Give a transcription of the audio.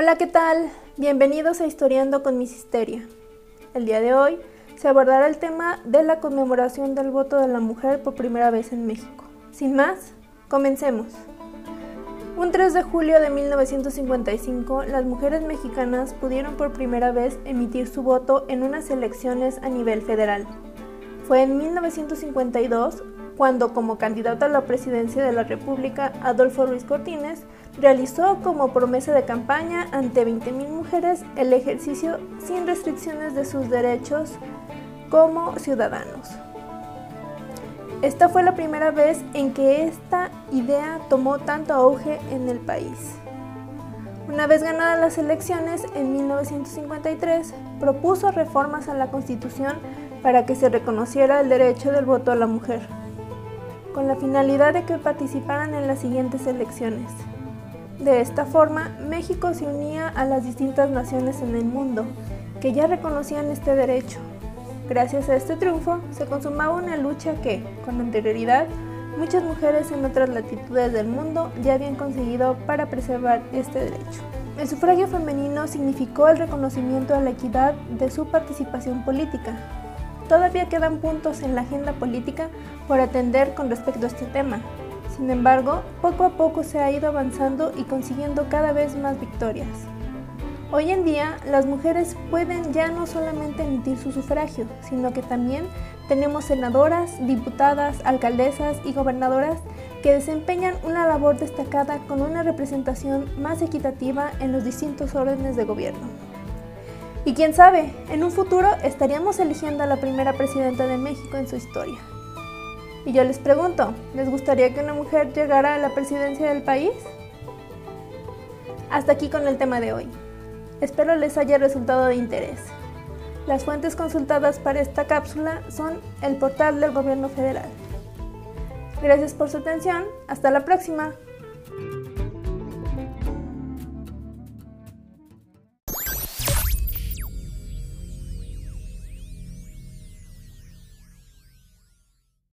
Hola, ¿qué tal? Bienvenidos a Historiando con Miss Histeria. El día de hoy se abordará el tema de la conmemoración del voto de la mujer por primera vez en México. Sin más, comencemos. Un 3 de julio de 1955, las mujeres mexicanas pudieron por primera vez emitir su voto en unas elecciones a nivel federal. Fue en 1952 cuando como candidato a la presidencia de la República, Adolfo Ruiz Cortines realizó como promesa de campaña ante 20.000 mujeres el ejercicio sin restricciones de sus derechos como ciudadanos. Esta fue la primera vez en que esta idea tomó tanto auge en el país. Una vez ganadas las elecciones en 1953, propuso reformas a la Constitución para que se reconociera el derecho del voto a la mujer, con la finalidad de que participaran en las siguientes elecciones. De esta forma, México se unía a las distintas naciones en el mundo que ya reconocían este derecho. Gracias a este triunfo, se consumaba una lucha que, con anterioridad, muchas mujeres en otras latitudes del mundo ya habían conseguido para preservar este derecho. El sufragio femenino significó el reconocimiento a la equidad de su participación política. Todavía quedan puntos en la agenda política por atender con respecto a este tema, sin embargo, poco a poco se ha ido avanzando y consiguiendo cada vez más victorias. Hoy en día, las mujeres pueden ya no solamente emitir su sufragio, sino que también tenemos senadoras, diputadas, alcaldesas y gobernadoras que desempeñan una labor destacada con una representación más equitativa en los distintos órdenes de gobierno. Y quién sabe, en un futuro estaríamos eligiendo a la primera presidenta de México en su historia. Y yo les pregunto, ¿les gustaría que una mujer llegara a la presidencia del país? Hasta aquí con el tema de hoy. Espero les haya resultado de interés. Las fuentes consultadas para esta cápsula son el portal del Gobierno Federal. Gracias por su atención. Hasta la próxima.